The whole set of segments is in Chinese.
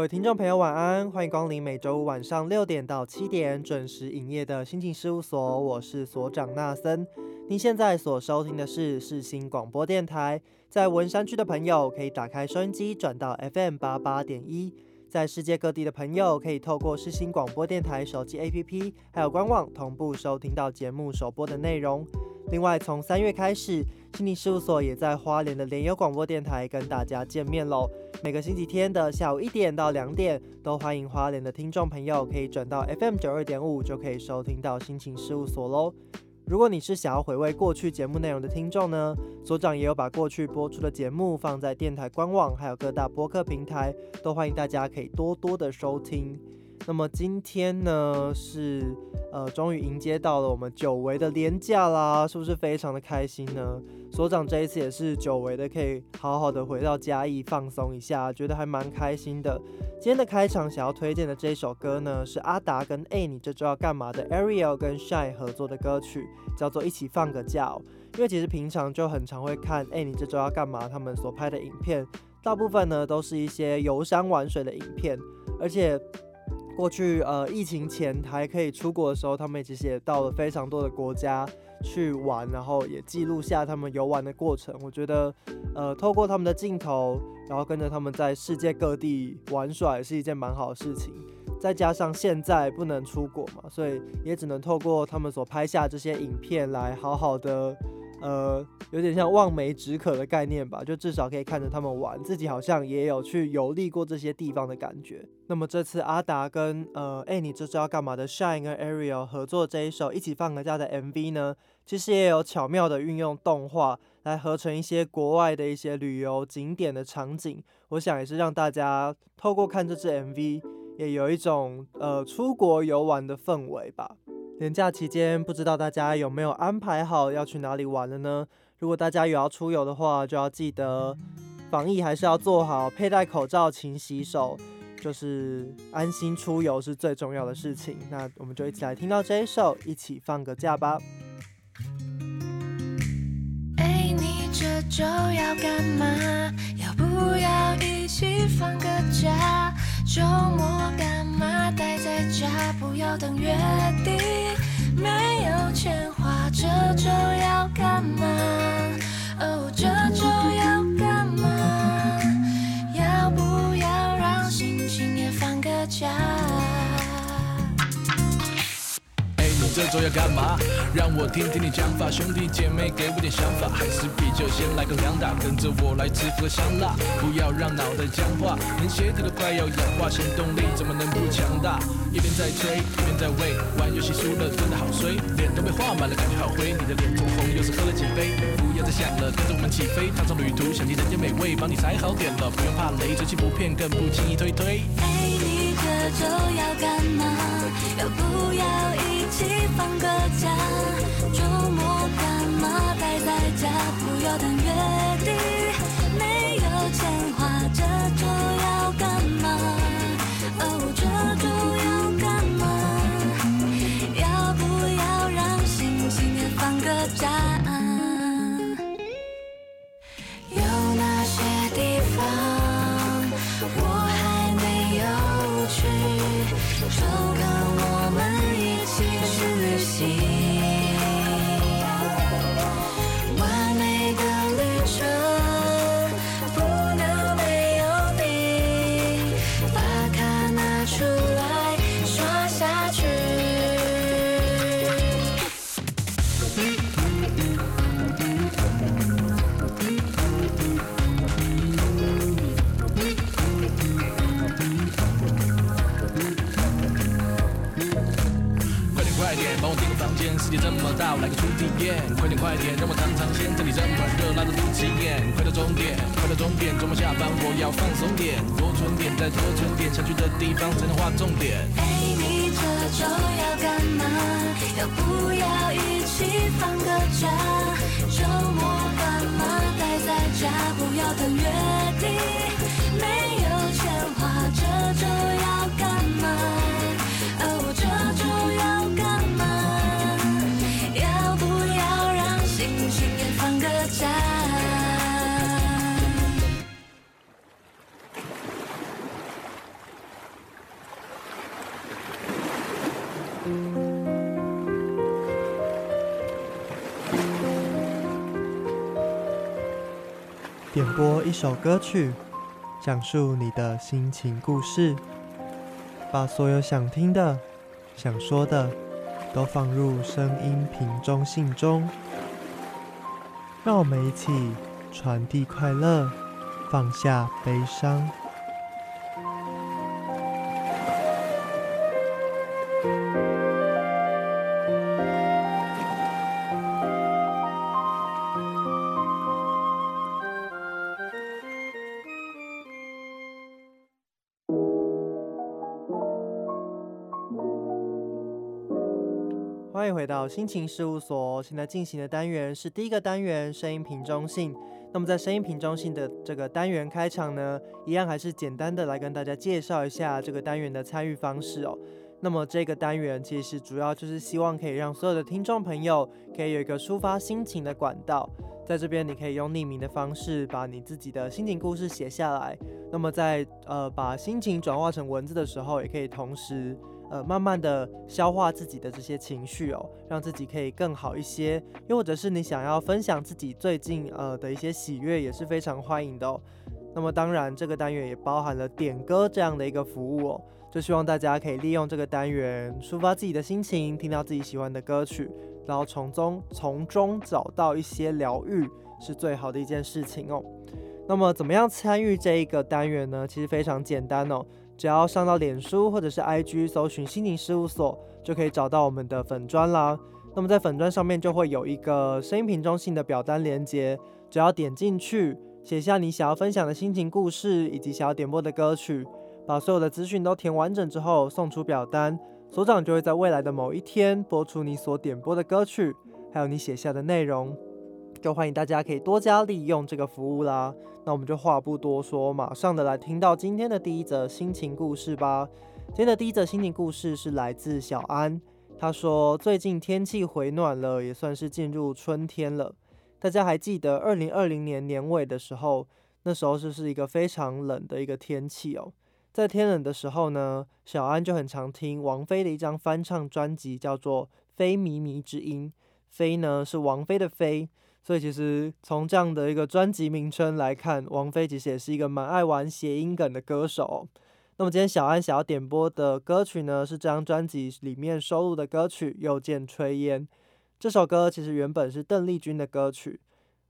各位听众朋友，晚安！欢迎光临每周五晚上六点到七点准时营业的心情事务所，我是所长纳森。您现在所收听的是世新广播电台，在文山区的朋友可以打开收音机转到 FM 八八点一，在世界各地的朋友可以透过世新广播电台手机 APP 还有官网同步收听到节目首播的内容。另外，从三月开始，心理事务所也在花莲的联友广播电台跟大家见面喽。每个星期天的下午一点到两点，都欢迎花莲的听众朋友可以转到 FM 九二点五，就可以收听到心情事务所喽。如果你是想要回味过去节目内容的听众呢，所长也有把过去播出的节目放在电台官网，还有各大播客平台，都欢迎大家可以多多的收听。那么今天呢是呃，终于迎接到了我们久违的年假啦，是不是非常的开心呢？所长这一次也是久违的，可以好好的回到嘉义放松一下，觉得还蛮开心的。今天的开场想要推荐的这首歌呢，是阿达跟哎你这周要干嘛的 Ariel 跟 Shine 合作的歌曲，叫做一起放个假。因为其实平常就很常会看哎你这周要干嘛他们所拍的影片，大部分呢都是一些游山玩水的影片，而且。过去呃疫情前还可以出国的时候，他们其实也到了非常多的国家去玩，然后也记录下他们游玩的过程。我觉得呃透过他们的镜头，然后跟着他们在世界各地玩耍，也是一件蛮好的事情。再加上现在不能出国嘛，所以也只能透过他们所拍下这些影片来好好的。呃，有点像望梅止渴的概念吧，就至少可以看着他们玩，自己好像也有去游历过这些地方的感觉。那么这次阿达跟呃，哎，你这是要干嘛的？Shine 跟 Ariel 合作这一首一起放个假的 MV 呢，其实也有巧妙的运用动画来合成一些国外的一些旅游景点的场景。我想也是让大家透过看这支 MV，也有一种呃出国游玩的氛围吧。年假期间，不知道大家有没有安排好要去哪里玩了呢？如果大家有要出游的话，就要记得防疫还是要做好，佩戴口罩、勤洗手，就是安心出游是最重要的事情。那我们就一起来听到这一首，一起放个假吧。哎，你这周要干嘛？要不要一起放个假？周末干嘛待在家？不要等月底，没有钱花，这周要干嘛？哦，这周要干嘛？要不要让心情也放个假？这周要干嘛？让我听听你讲法，兄弟姐妹给我点想法。还是啤酒先来个两打，跟着我来吃颗香辣。不要让脑袋僵化，连鞋底都快要氧化，行动力怎么能不强大？一边在吹，一边在喂，玩游戏输了真的好衰，脸都被画满了，感觉好灰。你的脸通红，又是喝了几杯？不要再想了，跟着我们起飞，踏上旅途，享尽人间美味，帮你踩好点了，不用怕累，这期不骗，更不轻易推推。哎，你这周要干嘛？要不要一起？放个假，周末干嘛待在家？不要等月底，没有钱花，这周要干嘛？哦，这周要干嘛？要不要让心情也放个假？世界这么大，我来个初体验。快点快点，让我尝尝鲜，这里这么热，辣的不起眼。快到终点，快到终点，周末下班我要放松点，多存点，再多存点，想去的地方才能划重点。哎，你这周要干嘛？要不要一起放个假？周末干嘛待在家？不要等月底，没有钱花，这周要干嘛？哦，这周要点播一首歌曲，讲述你的心情故事，把所有想听的、想说的都放入声音瓶中信中，让我们一起传递快乐，放下悲伤。到心情事务所。现在进行的单元是第一个单元声音瓶中信。那么在声音瓶中信的这个单元开场呢，一样还是简单的来跟大家介绍一下这个单元的参与方式哦。那么这个单元其实主要就是希望可以让所有的听众朋友可以有一个抒发心情的管道，在这边你可以用匿名的方式把你自己的心情故事写下来。那么在呃把心情转化成文字的时候，也可以同时呃慢慢的消化自己的这些情绪哦，让自己可以更好一些。又或者是你想要分享自己最近呃的一些喜悦，也是非常欢迎的哦。那么当然，这个单元也包含了点歌这样的一个服务哦。就希望大家可以利用这个单元抒发自己的心情，听到自己喜欢的歌曲，然后从中从中找到一些疗愈，是最好的一件事情哦。那么怎么样参与这一个单元呢？其实非常简单哦，只要上到脸书或者是 IG 搜寻心情事务所，就可以找到我们的粉砖啦。那么在粉砖上面就会有一个声音瓶中信的表单连接，只要点进去，写下你想要分享的心情故事以及想要点播的歌曲。把所有的资讯都填完整之后，送出表单，所长就会在未来的某一天播出你所点播的歌曲，还有你写下的内容。就欢迎大家可以多加利用这个服务啦。那我们就话不多说，马上的来听到今天的第一则心情故事吧。今天的第一则心情故事是来自小安，他说最近天气回暖了，也算是进入春天了。大家还记得二零二零年年尾的时候，那时候就是一个非常冷的一个天气哦。在天冷的时候呢，小安就很常听王菲的一张翻唱专辑，叫做《非靡靡之音》。菲呢是王菲的菲，所以其实从这样的一个专辑名称来看，王菲其实也是一个蛮爱玩谐音梗的歌手。那么今天小安想要点播的歌曲呢，是这张专辑里面收录的歌曲《又见炊烟》。这首歌其实原本是邓丽君的歌曲。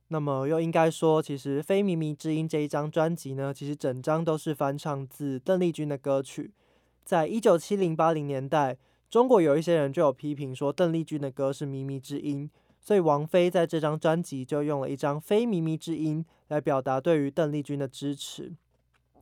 那么又应该说，其实《非靡靡之音》这一张专辑呢，其实整张都是翻唱自邓丽君的歌曲。在一九七零八零年代，中国有一些人就有批评说邓丽君的歌是靡靡之音，所以王菲在这张专辑就用了一张《非靡靡之音》来表达对于邓丽君的支持。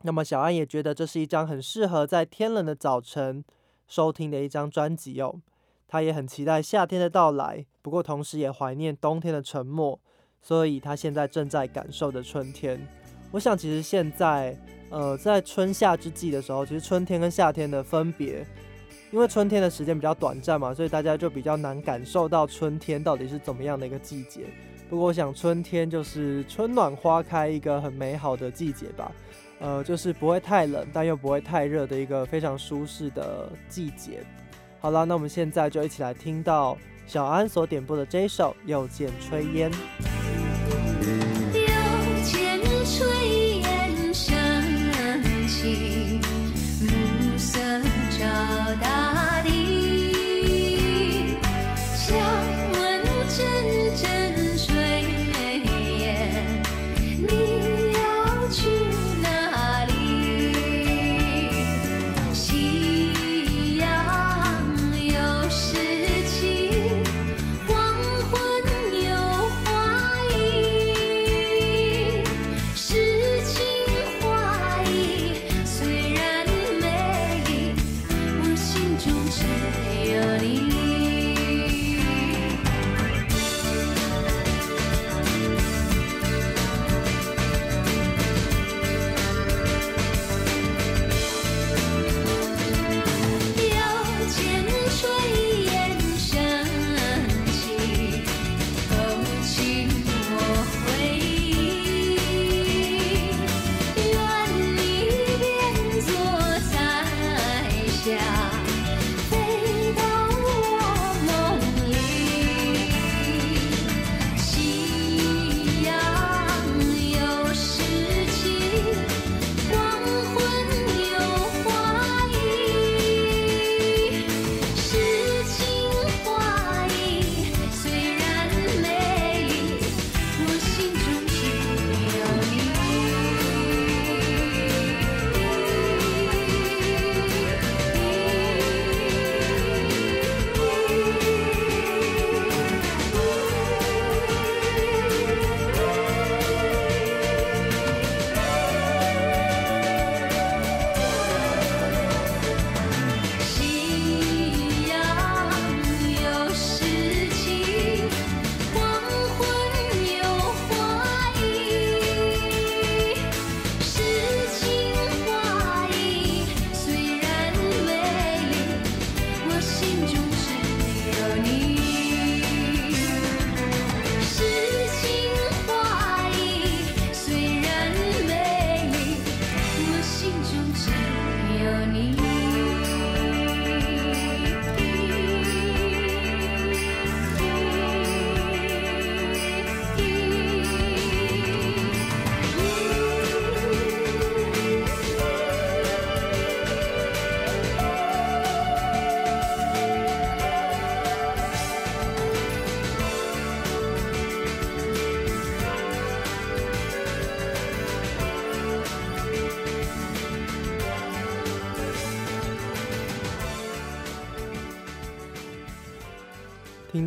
那么小安也觉得这是一张很适合在天冷的早晨收听的一张专辑哦。他也很期待夏天的到来，不过同时也怀念冬天的沉默。所以他现在正在感受的春天，我想其实现在，呃，在春夏之际的时候，其实春天跟夏天的分别，因为春天的时间比较短暂嘛，所以大家就比较难感受到春天到底是怎么样的一个季节。不过我想春天就是春暖花开一个很美好的季节吧，呃，就是不会太冷，但又不会太热的一个非常舒适的季节。好了，那我们现在就一起来听到小安所点播的这一首《又见炊烟》。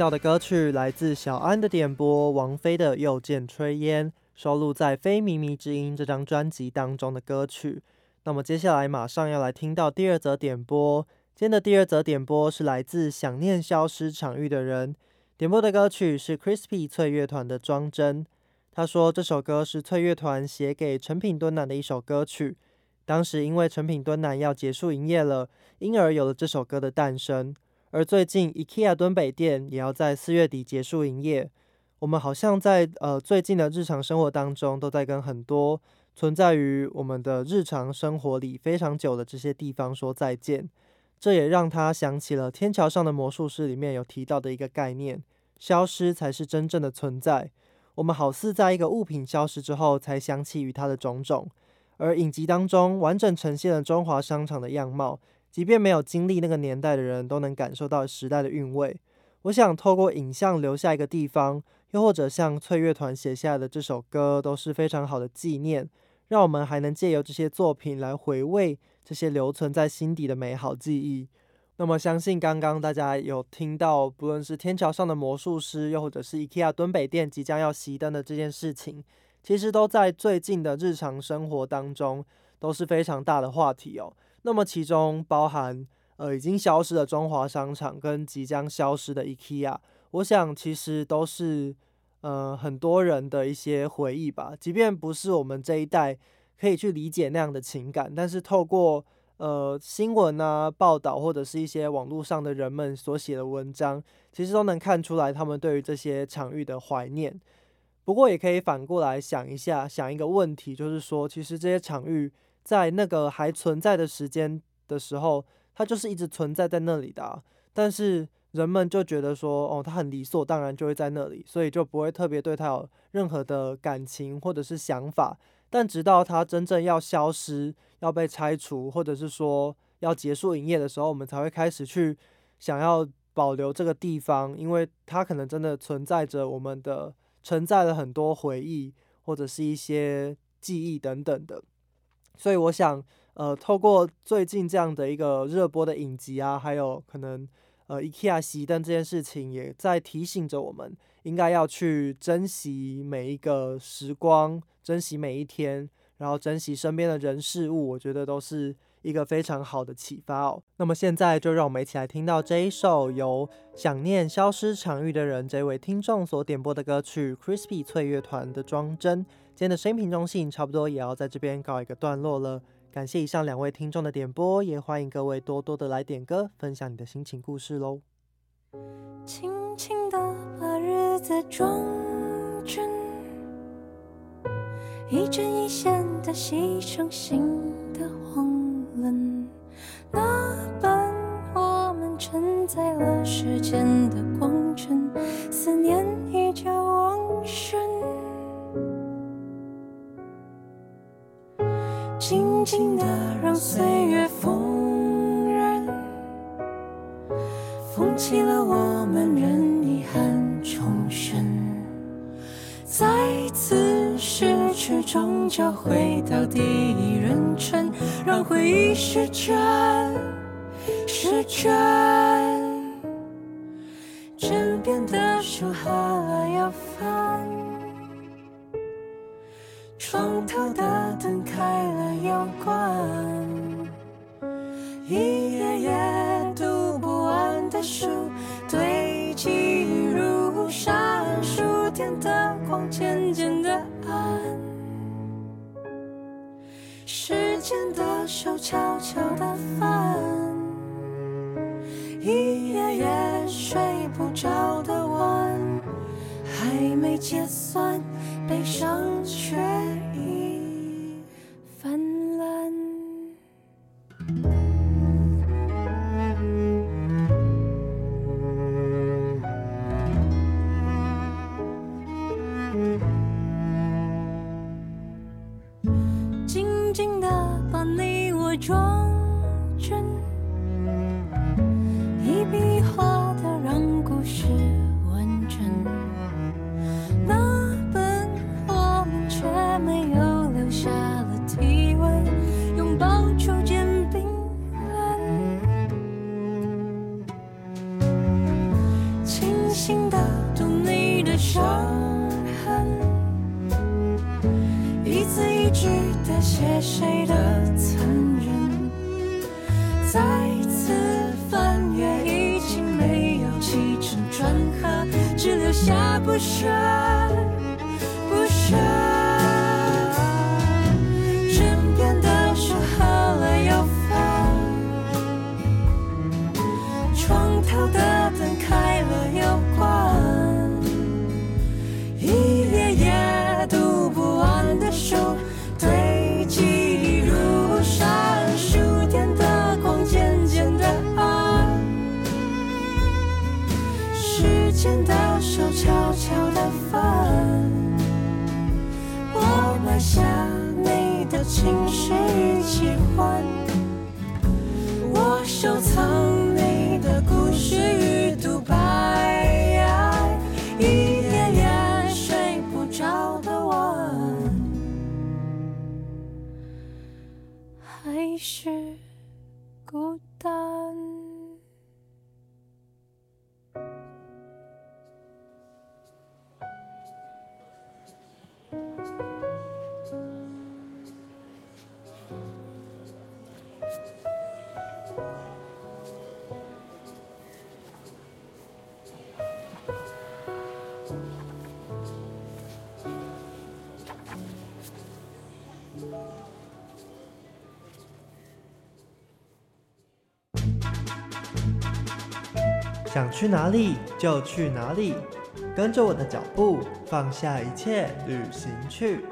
到的歌曲来自小安的点播，王菲的《又见炊烟》，收录在《非靡靡之音》这张专辑当中的歌曲。那么接下来马上要来听到第二则点播，今天的第二则点播是来自想念消失场域的人，点播的歌曲是 Crispy 翠乐团的《装真》。他说这首歌是翠乐团写给成品敦南的一首歌曲，当时因为成品敦南要结束营业了，因而有了这首歌的诞生。而最近，IKEA 敦北店也要在四月底结束营业。我们好像在呃最近的日常生活当中，都在跟很多存在于我们的日常生活里非常久的这些地方说再见。这也让他想起了《天桥上的魔术师》里面有提到的一个概念：消失才是真正的存在。我们好似在一个物品消失之后，才想起与它的种种。而影集当中完整呈现了中华商场的样貌。即便没有经历那个年代的人，都能感受到时代的韵味。我想透过影像留下一个地方，又或者像翠乐团写下的这首歌，都是非常好的纪念，让我们还能借由这些作品来回味这些留存在心底的美好记忆。那么，相信刚刚大家有听到，不论是天桥上的魔术师，又或者是 IKEA 敦北店即将要熄灯的这件事情，其实都在最近的日常生活当中都是非常大的话题哦。那么其中包含呃已经消失的中华商场跟即将消失的 IKEA，我想其实都是呃很多人的一些回忆吧。即便不是我们这一代可以去理解那样的情感，但是透过呃新闻啊报道或者是一些网络上的人们所写的文章，其实都能看出来他们对于这些场域的怀念。不过也可以反过来想一下，想一个问题，就是说其实这些场域。在那个还存在的时间的时候，它就是一直存在在那里的。但是人们就觉得说，哦，它很理所当然就会在那里，所以就不会特别对它有任何的感情或者是想法。但直到它真正要消失、要被拆除，或者是说要结束营业的时候，我们才会开始去想要保留这个地方，因为它可能真的存在着我们的承载了很多回忆或者是一些记忆等等的。所以我想，呃，透过最近这样的一个热播的影集啊，还有可能，呃，IKEA 熄灯这件事情，也在提醒着我们，应该要去珍惜每一个时光，珍惜每一天，然后珍惜身边的人事物。我觉得都是一个非常好的启发哦。那么现在就让我们一起来听到这一首由想念消失场域的人这位听众所点播的歌曲，Crispy 翠乐团的《装帧》。今天的声音中性差不多也要在这边告一个段落了。感谢以上两位听众的点播，也欢迎各位多多的来点歌，分享你的心情故事喽。轻轻的把日子装真，一针一线的牺牲，心的慌乱。那般我们承载了时间的光尘，思念依旧旺盛。静静的让岁月丰润，风起了我们任遗憾重生，再次失去终究回到第一人称，让回忆失真失真，枕边的书还要翻。床头的灯开了又关，一页页读不完的书堆积如山，书店的光渐渐的暗，时间的手悄悄的翻，一夜夜睡不着的晚，还没结算。sure. 想去哪里就去哪里跟着我的脚步放下一切旅行去。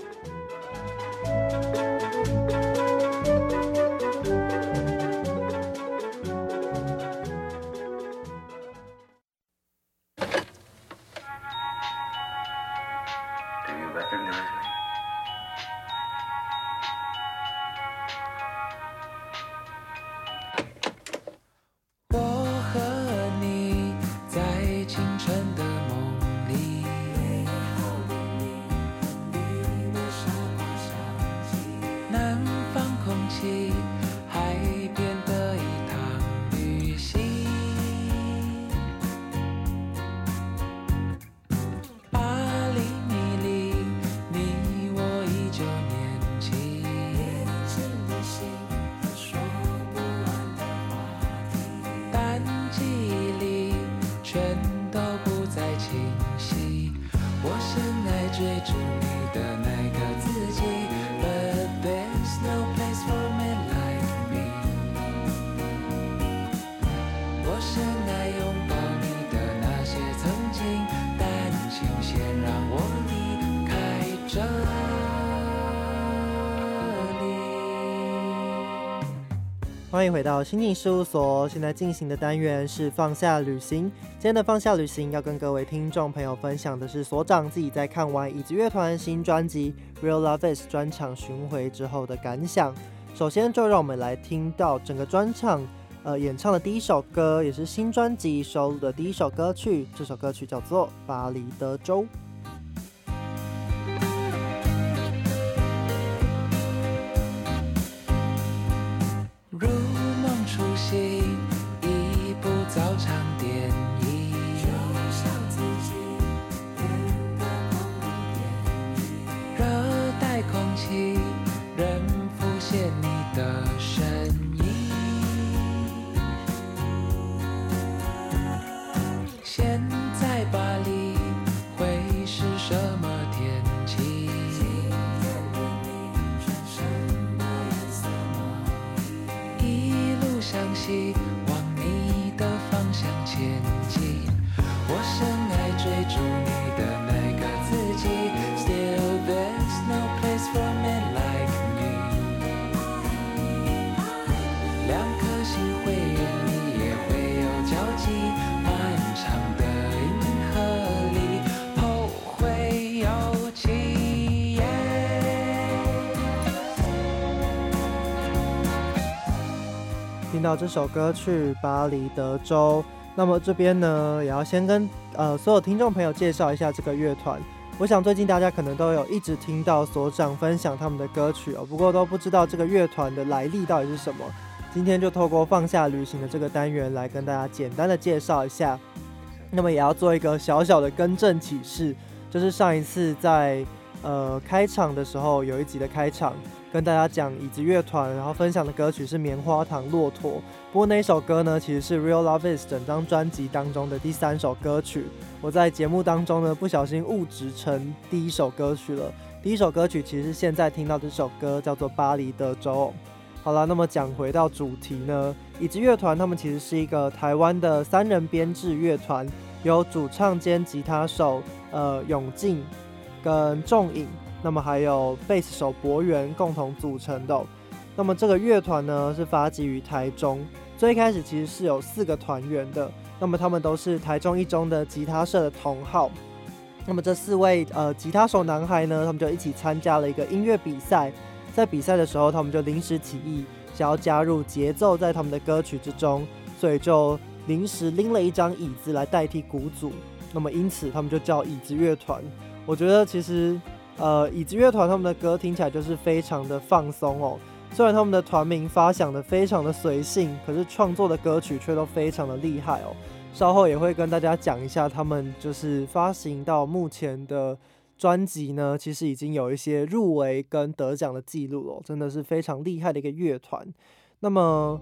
欢迎回到心境事务所。现在进行的单元是放下旅行。今天的放下旅行要跟各位听众朋友分享的是所长自己在看完以及乐团新专辑《Real Love Is》专场巡回之后的感想。首先，就让我们来听到整个专场，呃，演唱的第一首歌，也是新专辑收录的第一首歌曲。这首歌曲叫做《巴黎德州》。到这首歌去《巴黎德州》。那么这边呢，也要先跟呃所有听众朋友介绍一下这个乐团。我想最近大家可能都有一直听到所长分享他们的歌曲哦，不过都不知道这个乐团的来历到底是什么。今天就透过放下旅行的这个单元来跟大家简单的介绍一下。那么也要做一个小小的更正启示，就是上一次在呃开场的时候有一集的开场。跟大家讲椅子乐团，然后分享的歌曲是棉花糖骆驼。不过那一首歌呢，其实是 Real Love Is 整张专辑当中的第三首歌曲。我在节目当中呢，不小心误植成第一首歌曲了。第一首歌曲其实现在听到这首歌，叫做《巴黎德州》。好了，那么讲回到主题呢，椅子乐团他们其实是一个台湾的三人编制乐团，由主唱兼吉他手呃永进跟仲颖。那么还有贝斯手博源共同组成的。那么这个乐团呢是发迹于台中，最开始其实是有四个团员的。那么他们都是台中一中的吉他社的同好。那么这四位呃吉他手男孩呢，他们就一起参加了一个音乐比赛。在比赛的时候，他们就临时起意想要加入节奏在他们的歌曲之中，所以就临时拎了一张椅子来代替鼓组。那么因此他们就叫椅子乐团。我觉得其实。呃，椅子乐团他们的歌听起来就是非常的放松哦。虽然他们的团名发想的非常的随性，可是创作的歌曲却都非常的厉害哦。稍后也会跟大家讲一下，他们就是发行到目前的专辑呢，其实已经有一些入围跟得奖的记录了，真的是非常厉害的一个乐团。那么，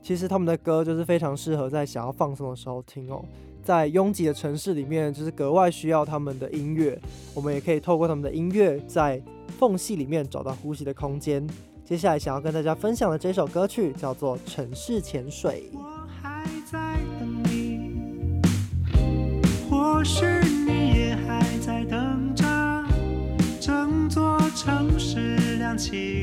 其实他们的歌就是非常适合在想要放松的时候听哦。在拥挤的城市里面，就是格外需要他们的音乐。我们也可以透过他们的音乐，在缝隙里面找到呼吸的空间。接下来想要跟大家分享的这首歌曲叫做《城市潜水》。我还在等你，或许你也还在等着。整座城市亮起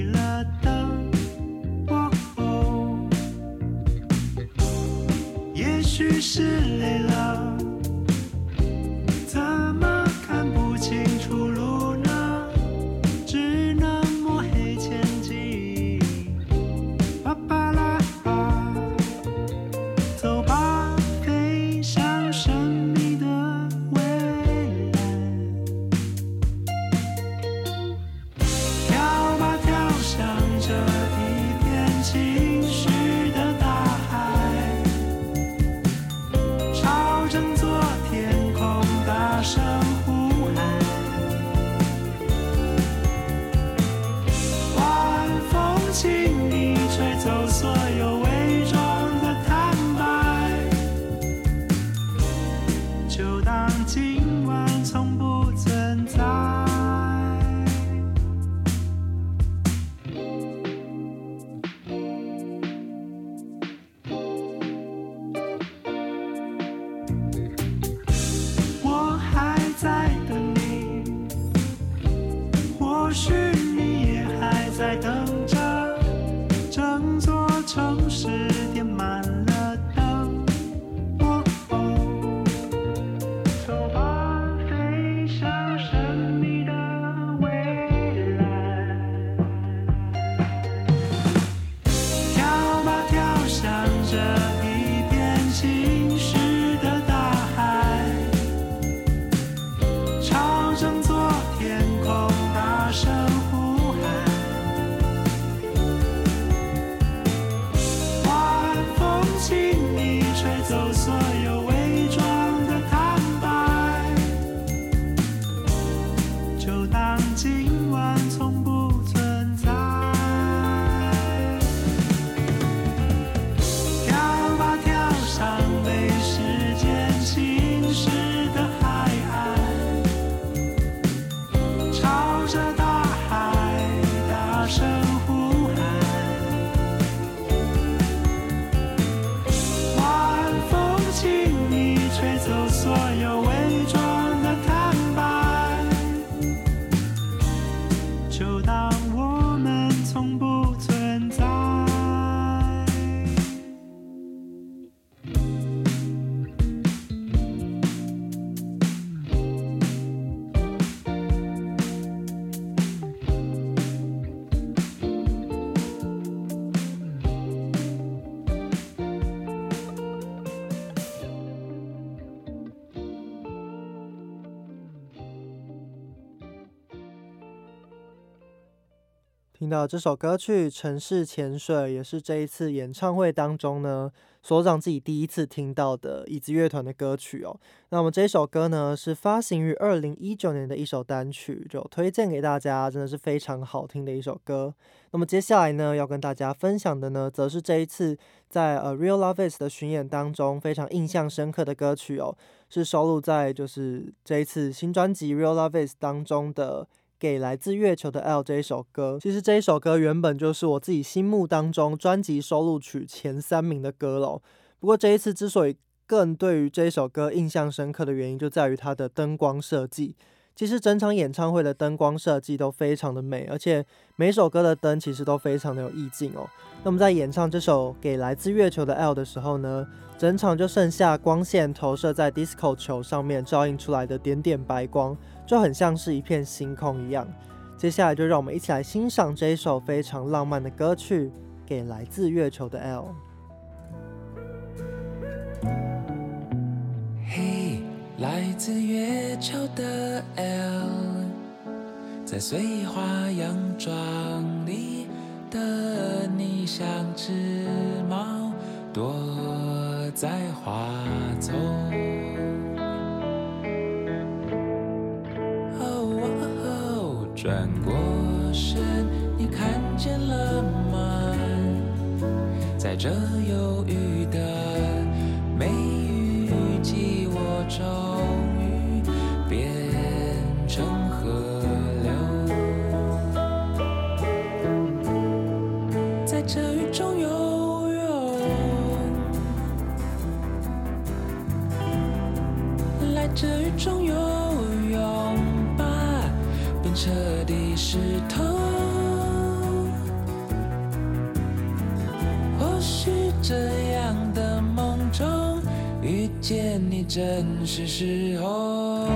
听到这首歌曲《城市潜水》，也是这一次演唱会当中呢，所长自己第一次听到的椅子乐团的歌曲哦。那么这首歌呢，是发行于二零一九年的一首单曲，就推荐给大家，真的是非常好听的一首歌。那么接下来呢，要跟大家分享的呢，则是这一次在呃 Real Love Is 的巡演当中非常印象深刻的歌曲哦，是收录在就是这一次新专辑 Real Love Is 当中的。给来自月球的 L 这一首歌，其实这一首歌原本就是我自己心目当中专辑收录曲前三名的歌了。不过这一次之所以更对于这一首歌印象深刻的原因，就在于它的灯光设计。其实整场演唱会的灯光设计都非常的美，而且每首歌的灯其实都非常的有意境哦。那么在演唱这首《给来自月球的 L》的时候呢，整场就剩下光线投射在 disco 球上面照映出来的点点白光，就很像是一片星空一样。接下来就让我们一起来欣赏这一首非常浪漫的歌曲《给来自月球的 L》。来自月球的 L，在碎花洋装里的你像只猫，躲在花丛。哦，转过身，你看见了吗？在这忧郁这雨中游泳吧，不彻底湿透。或许这样的梦中遇见你，正是时候。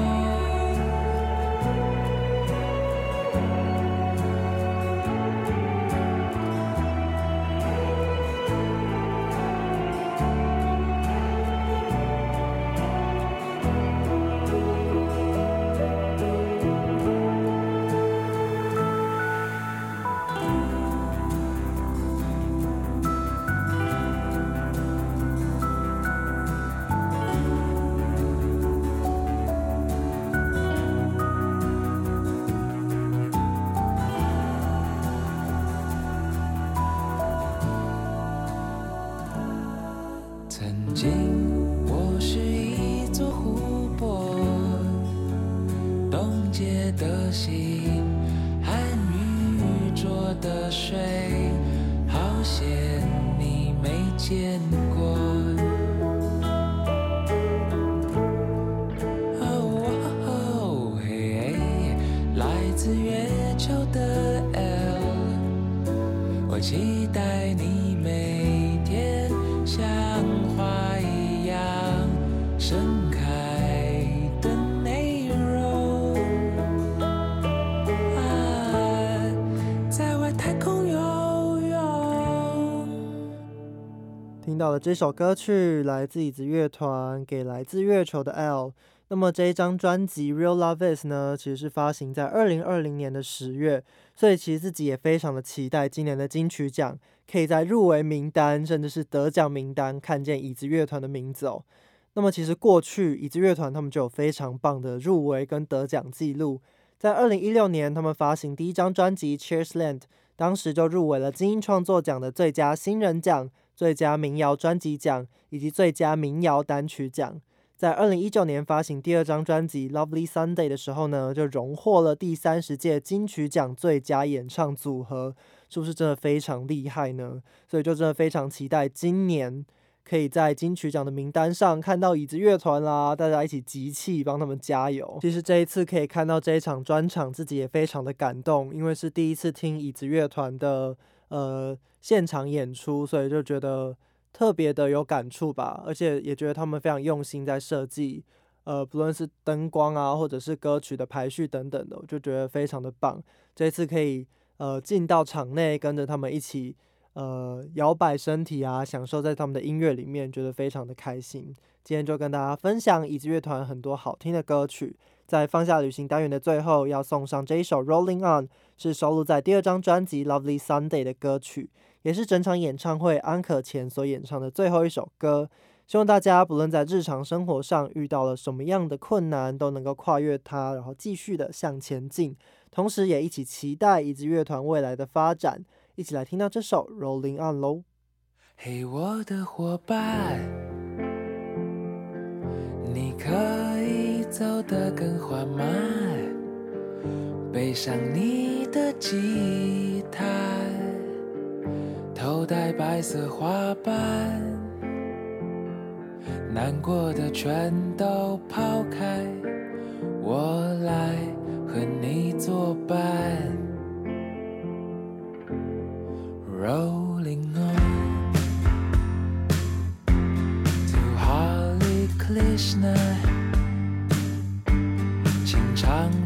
到了这首歌曲来自椅子乐团给来自月球的 L。那么这一张专辑《Real Love Is》呢，其实是发行在二零二零年的十月，所以其实自己也非常的期待今年的金曲奖，可以在入围名单甚至是得奖名单看见椅子乐团的名字哦。那么其实过去椅子乐团他们就有非常棒的入围跟得奖记录，在二零一六年他们发行第一张专辑《Cheers Land》，当时就入围了金音创作奖的最佳新人奖。最佳民谣专辑奖以及最佳民谣单曲奖，在二零一九年发行第二张专辑《Lovely Sunday》的时候呢，就荣获了第三十届金曲奖最佳演唱组合，是不是真的非常厉害呢？所以就真的非常期待今年可以在金曲奖的名单上看到椅子乐团啦，大家一起集气帮他们加油。其实这一次可以看到这一场专场，自己也非常的感动，因为是第一次听椅子乐团的。呃，现场演出，所以就觉得特别的有感触吧，而且也觉得他们非常用心在设计，呃，不论是灯光啊，或者是歌曲的排序等等的，我就觉得非常的棒。这次可以呃进到场内，跟着他们一起呃摇摆身体啊，享受在他们的音乐里面，觉得非常的开心。今天就跟大家分享椅子乐团很多好听的歌曲。在放下旅行单元的最后，要送上这一首《Rolling On》，是收录在第二张专辑《Lovely Sunday》的歌曲，也是整场演唱会安可前所演唱的最后一首歌。希望大家不论在日常生活上遇到了什么样的困难，都能够跨越它，然后继续的向前进。同时，也一起期待以及乐团未来的发展。一起来听到这首《Rolling On》喽。嘿，我的伙伴，你可走得更缓慢，背上你的吉他，头戴白色花瓣，难过的全都抛开，我来和你作伴。Rolling on to Hare Krishna，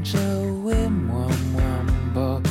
唱着 Wim Wam Wambo，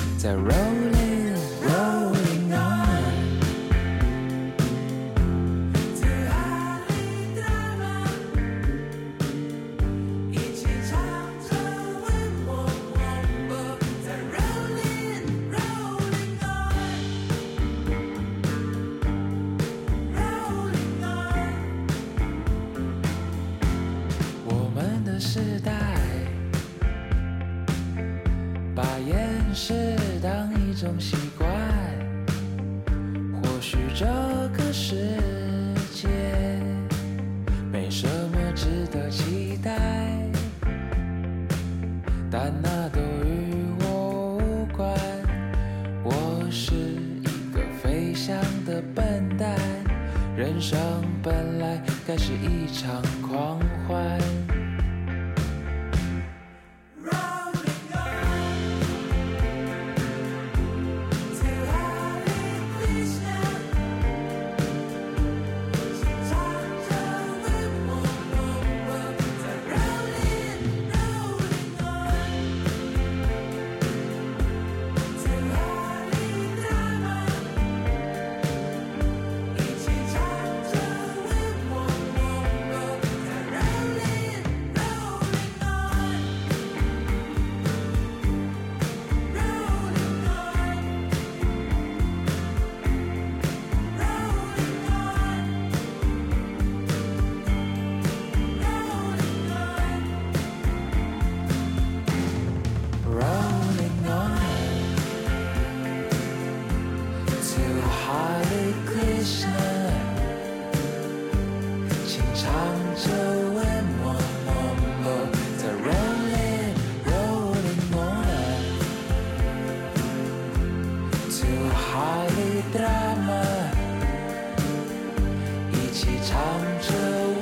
一起唱着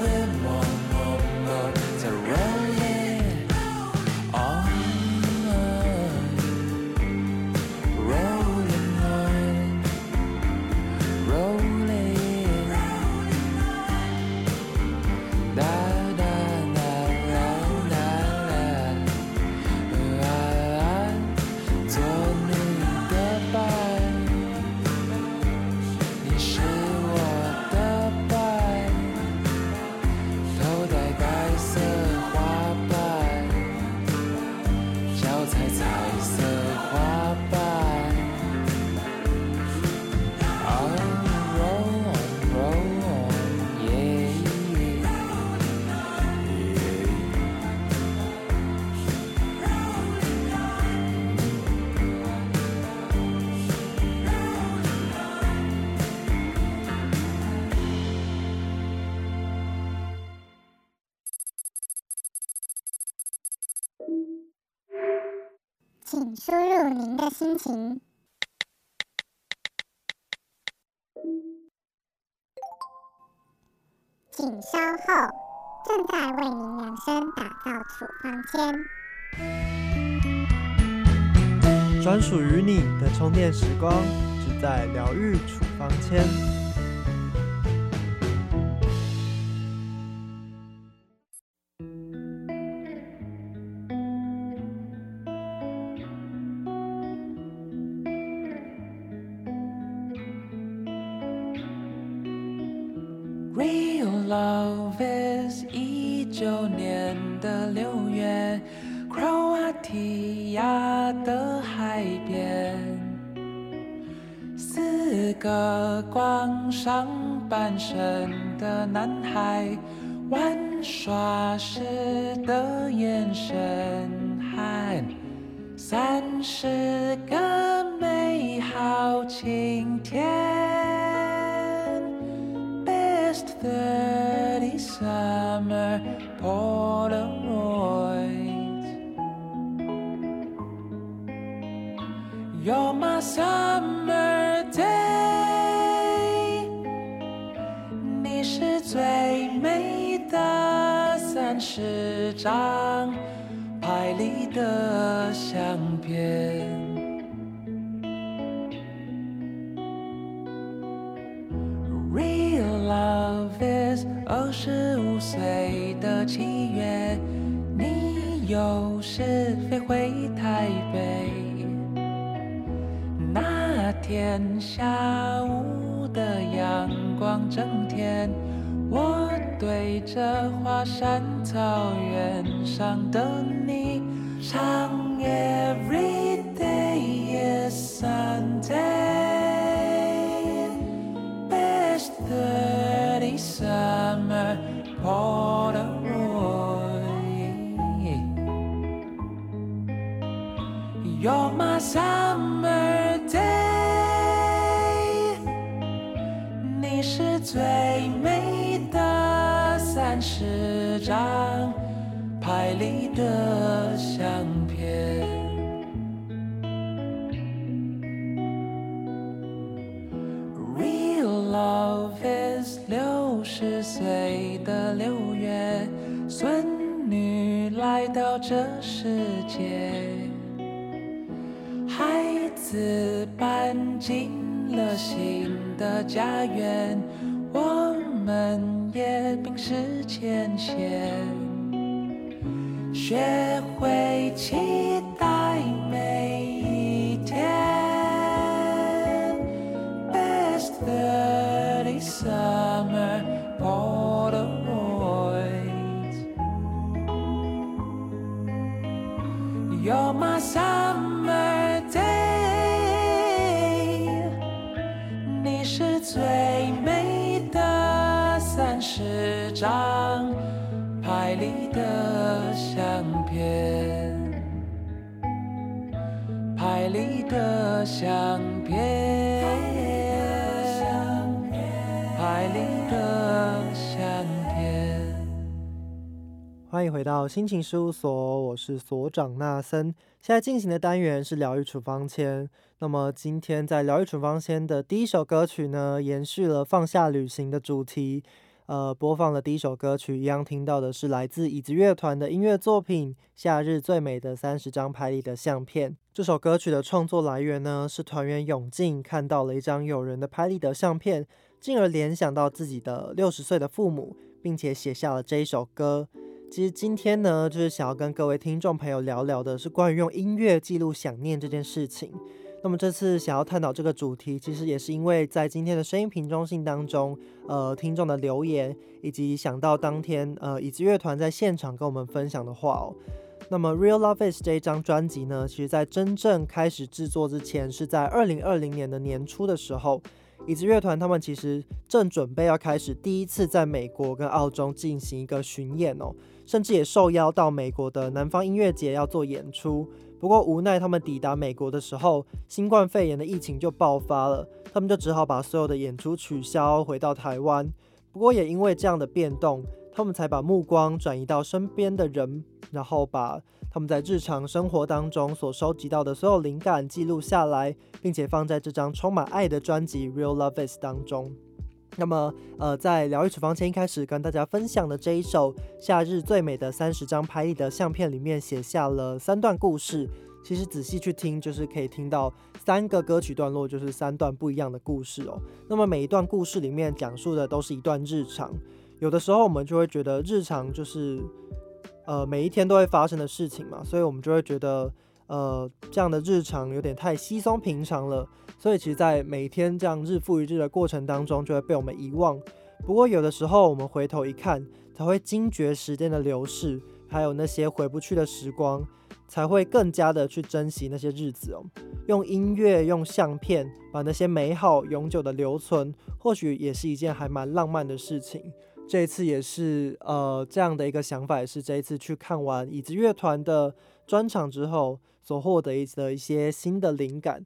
输入您的心情。请稍后，正在为您量身打造处方签。专属于你的充电时光，只在疗愈处方签。亚的海边，四个光上半身的男孩玩耍时的眼神，和三十个美好晴天。Best thirty summer polo. You're my summer day，你是最美的三十张拍立得相片。Real love is 二十五岁的七月，你有时飞回天下午的阳光正甜，我对着华山草原上的你唱 Every day is Sunday, best thirty summer Polaroid. You're my summer 最美的三十张拍立得相片。Real love is 六十岁的六月，孙女来到这世界。孩子搬进了新的家园，我们也冰释前嫌，学会期的相片，拍立得相片。欢迎回到心情事务所，我是所长纳森。现在进行的单元是疗愈处方签。那么今天在疗愈处方签的第一首歌曲呢，延续了放下旅行的主题。呃，播放的第一首歌曲，一样听到的是来自椅子乐团的音乐作品《夏日最美的三十张拍立得相片》。这首歌曲的创作来源呢，是团员永进看到了一张友人的拍立得相片，进而联想到自己的六十岁的父母，并且写下了这一首歌。其实今天呢，就是想要跟各位听众朋友聊聊的是关于用音乐记录想念这件事情。那么这次想要探讨这个主题，其实也是因为在今天的声音瓶中信当中，呃，听众的留言，以及想到当天呃椅子乐团在现场跟我们分享的话哦。那么《Real Love Is》这一张专辑呢，其实在真正开始制作之前，是在二零二零年的年初的时候，椅子乐团他们其实正准备要开始第一次在美国跟澳洲进行一个巡演哦，甚至也受邀到美国的南方音乐节要做演出。不过无奈他们抵达美国的时候，新冠肺炎的疫情就爆发了，他们就只好把所有的演出取消，回到台湾。不过也因为这样的变动，他们才把目光转移到身边的人，然后把他们在日常生活当中所收集到的所有灵感记录下来，并且放在这张充满爱的专辑《Real Love Is》当中。那么，呃，在疗愈处方签一开始跟大家分享的这一首《夏日最美的三十张拍立得相片》里面写下了三段故事。其实仔细去听，就是可以听到三个歌曲段落，就是三段不一样的故事哦。那么每一段故事里面讲述的都是一段日常，有的时候我们就会觉得日常就是呃每一天都会发生的事情嘛，所以我们就会觉得呃这样的日常有点太稀松平常了。所以其实，在每天这样日复一日的过程当中，就会被我们遗忘。不过有的时候，我们回头一看，才会惊觉时间的流逝，还有那些回不去的时光。才会更加的去珍惜那些日子哦。用音乐、用相片，把那些美好永久的留存，或许也是一件还蛮浪漫的事情。这一次也是呃这样的一个想法，也是这一次去看完椅子乐团的专场之后所获得的一些新的灵感。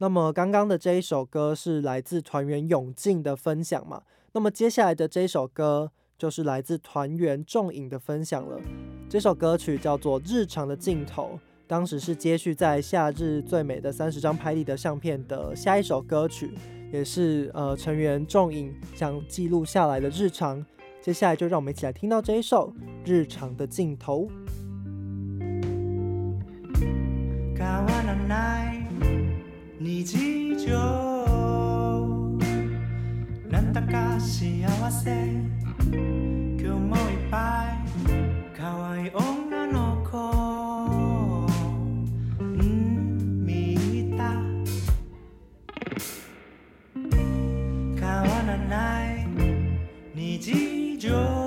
那么刚刚的这一首歌是来自团员永进的分享嘛？那么接下来的这一首歌就是来自团员仲影的分享了。这首歌曲叫做《日常的尽头》，当时是接续在《夏日最美的三十张拍立得相片》的下一首歌曲，也是呃成员仲影想记录下来的日常。接下来就让我们一起来听到这一首《日常的尽头》。日常。なんだか幸せ。今日もいっぱい可愛い女の子。うん見た。変わらない日常。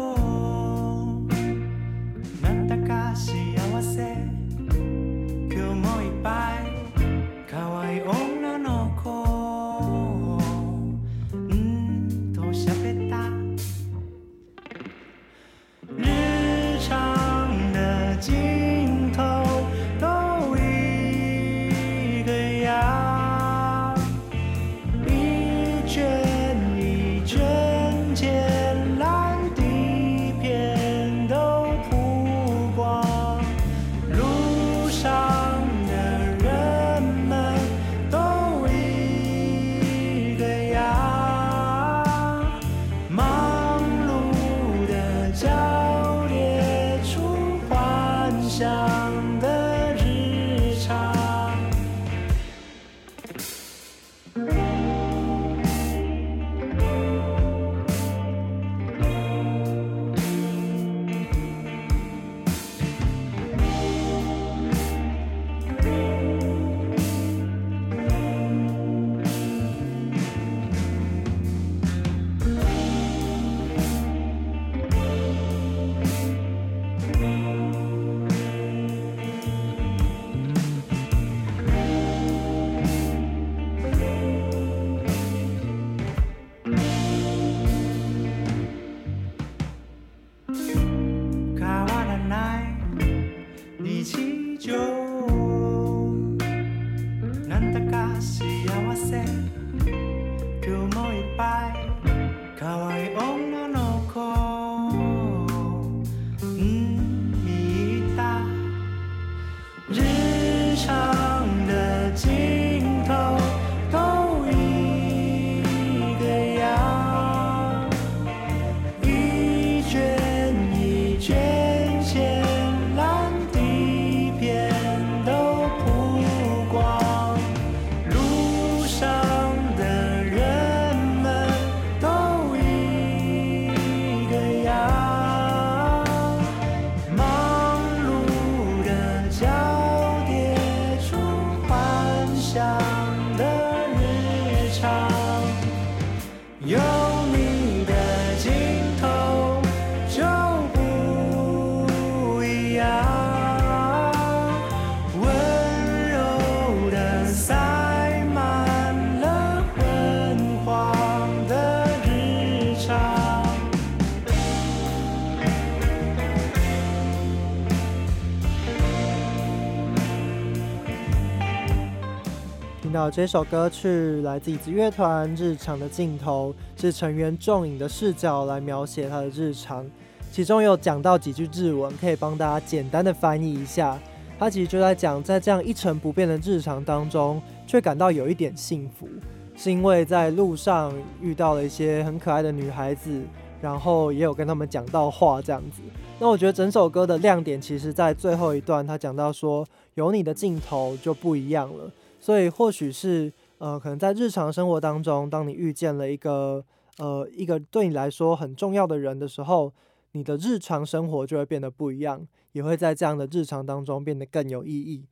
这首歌曲来自椅子乐团《日常的镜头》，是成员仲影的视角来描写他的日常，其中有讲到几句日文，可以帮大家简单的翻译一下。他其实就在讲，在这样一成不变的日常当中，却感到有一点幸福，是因为在路上遇到了一些很可爱的女孩子，然后也有跟他们讲到话这样子。那我觉得整首歌的亮点，其实在最后一段，他讲到说，有你的镜头就不一样了。所以或许是呃，可能在日常生活当中，当你遇见了一个呃一个对你来说很重要的人的时候，你的日常生活就会变得不一样，也会在这样的日常当中变得更有意义。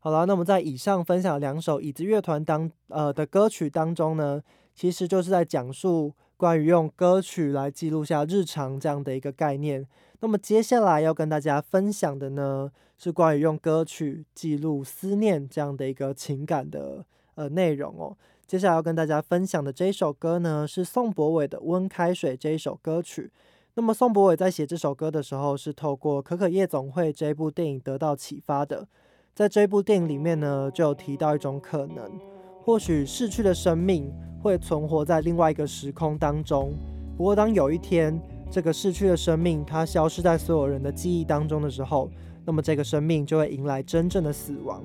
好了，那么在以上分享两首椅子乐团当呃的歌曲当中呢，其实就是在讲述关于用歌曲来记录下日常这样的一个概念。那么接下来要跟大家分享的呢，是关于用歌曲记录思念这样的一个情感的呃内容哦。接下来要跟大家分享的这首歌呢，是宋博伟的《温开水》这一首歌曲。那么宋博伟在写这首歌的时候，是透过《可可夜总会》这部电影得到启发的。在这部电影里面呢，就有提到一种可能，或许逝去的生命会存活在另外一个时空当中。不过当有一天这个逝去的生命它消失在所有人的记忆当中的时候，那么这个生命就会迎来真正的死亡。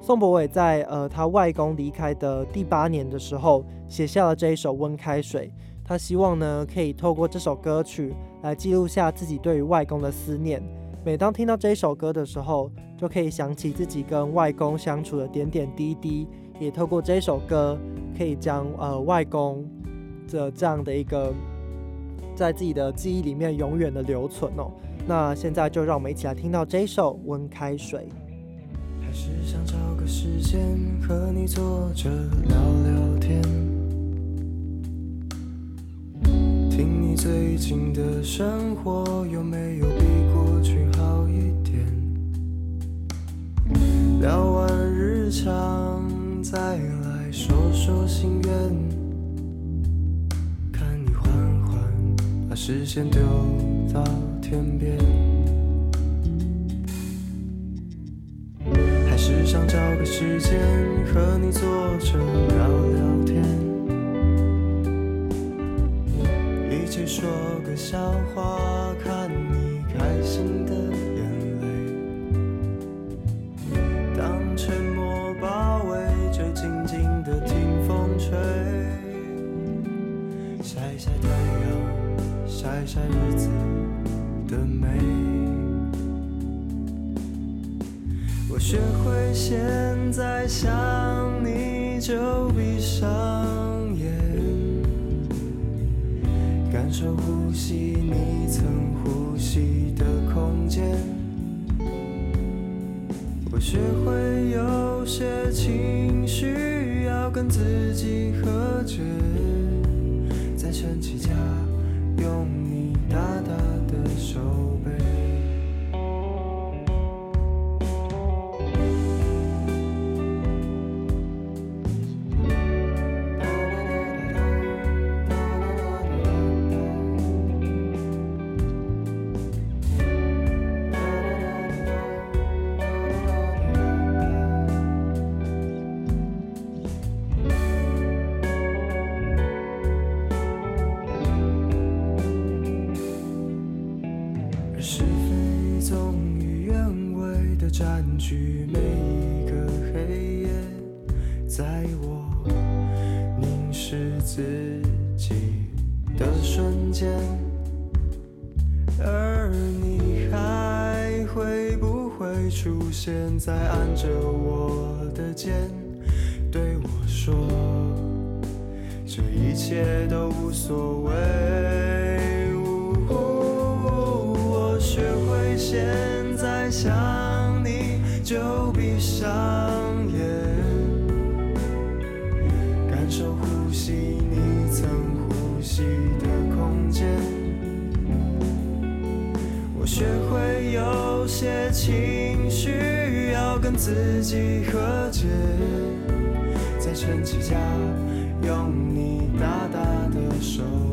宋博伟在呃他外公离开的第八年的时候，写下了这一首《温开水》。他希望呢，可以透过这首歌曲来记录下自己对于外公的思念。每当听到这首歌的时候，就可以想起自己跟外公相处的点点滴滴。也透过这首歌，可以将呃外公的这样的一个在自己的记忆里面永远的留存哦。那现在就让我们一起来听到这一首《温开水》。还是想找个时间和你坐着聊聊天，听你最近的生活有没有比过去好一点。聊完日常，再来说说心愿，视线丢到天边。还是想找个时间和你坐着聊聊天，一起说个笑话，现在想你就闭上眼，感受呼吸你曾呼吸的空间。我学会的瞬间，而你还会不会出现在按着我的肩，对我说，这一切都无所谓。我学会现在想你就些情绪要跟自己和解，在撑起家，用你大大的手。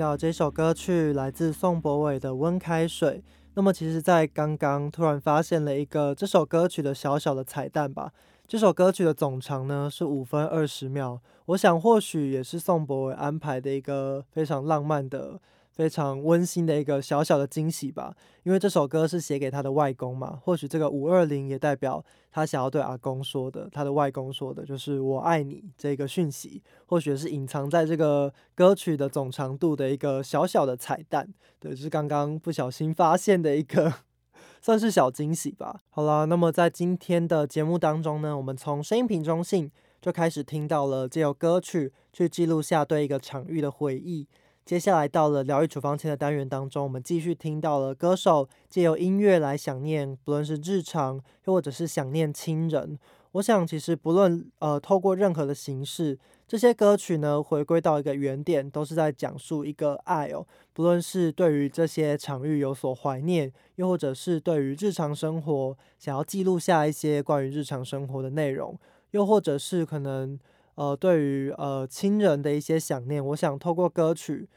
到这首歌曲来自宋博伟的《温开水》。那么，其实，在刚刚突然发现了一个这首歌曲的小小的彩蛋吧。这首歌曲的总长呢是五分二十秒，我想或许也是宋博伟安排的一个非常浪漫的。非常温馨的一个小小的惊喜吧，因为这首歌是写给他的外公嘛，或许这个五二零也代表他想要对阿公说的，他的外公说的就是“我爱你”这个讯息，或许是隐藏在这个歌曲的总长度的一个小小的彩蛋，对，是刚刚不小心发现的一个 算是小惊喜吧。好了，那么在今天的节目当中呢，我们从声音品中性就开始听到了这首歌曲，去记录下对一个场域的回忆。接下来到了疗愈处方签的单元当中，我们继续听到了歌手借由音乐来想念，不论是日常又或者是想念亲人。我想，其实不论呃透过任何的形式，这些歌曲呢回归到一个原点，都是在讲述一个爱哦。不论是对于这些场域有所怀念，又或者是对于日常生活想要记录下一些关于日常生活的内容，又或者是可能。呃，对于呃亲人的一些想念，我想透过歌曲，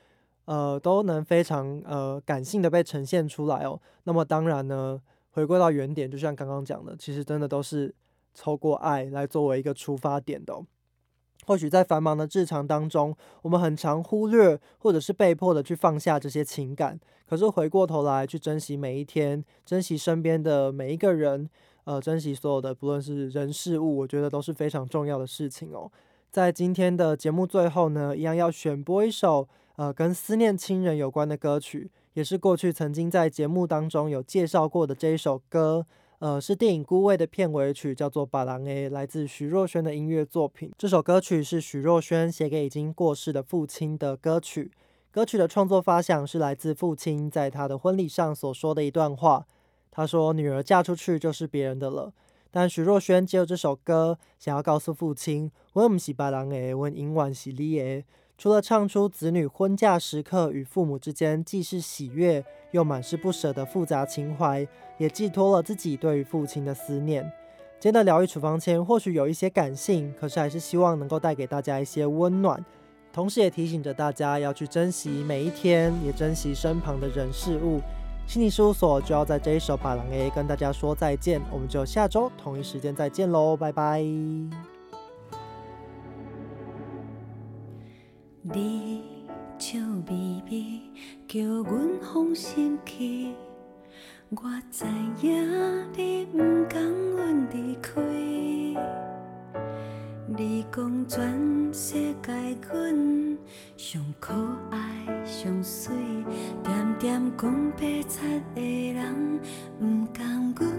呃，都能非常呃感性的被呈现出来哦。那么当然呢，回归到原点，就像刚刚讲的，其实真的都是透过爱来作为一个出发点的。或许在繁忙的日常当中，我们很常忽略或者是被迫的去放下这些情感，可是回过头来去珍惜每一天，珍惜身边的每一个人，呃，珍惜所有的不论是人事物，我觉得都是非常重要的事情哦。在今天的节目最后呢，一样要选播一首呃跟思念亲人有关的歌曲，也是过去曾经在节目当中有介绍过的这一首歌，呃是电影《孤味》的片尾曲，叫做《巴郎 A》，来自徐若瑄的音乐作品。这首歌曲是徐若瑄写给已经过世的父亲的歌曲，歌曲的创作发想是来自父亲在他的婚礼上所说的一段话，他说：“女儿嫁出去就是别人的了。”但徐若瑄借由这首歌，想要告诉父亲：“我不是别人的，我永远是你的。”除了唱出子女婚嫁时刻与父母之间既是喜悦又满是不舍的复杂情怀，也寄托了自己对于父亲的思念。今天的疗愈处方签或许有一些感性，可是还是希望能够带给大家一些温暖，同时也提醒着大家要去珍惜每一天，也珍惜身旁的人事物。心理事务所就要在这一首《把郎 A》跟大家说再见，我们就下周同一时间再见喽，拜拜。你笑微微，叫阮放心去。我知影你不甘阮离开，你讲全世界阮上可爱上水。点点讲白贼的人，不甘阮，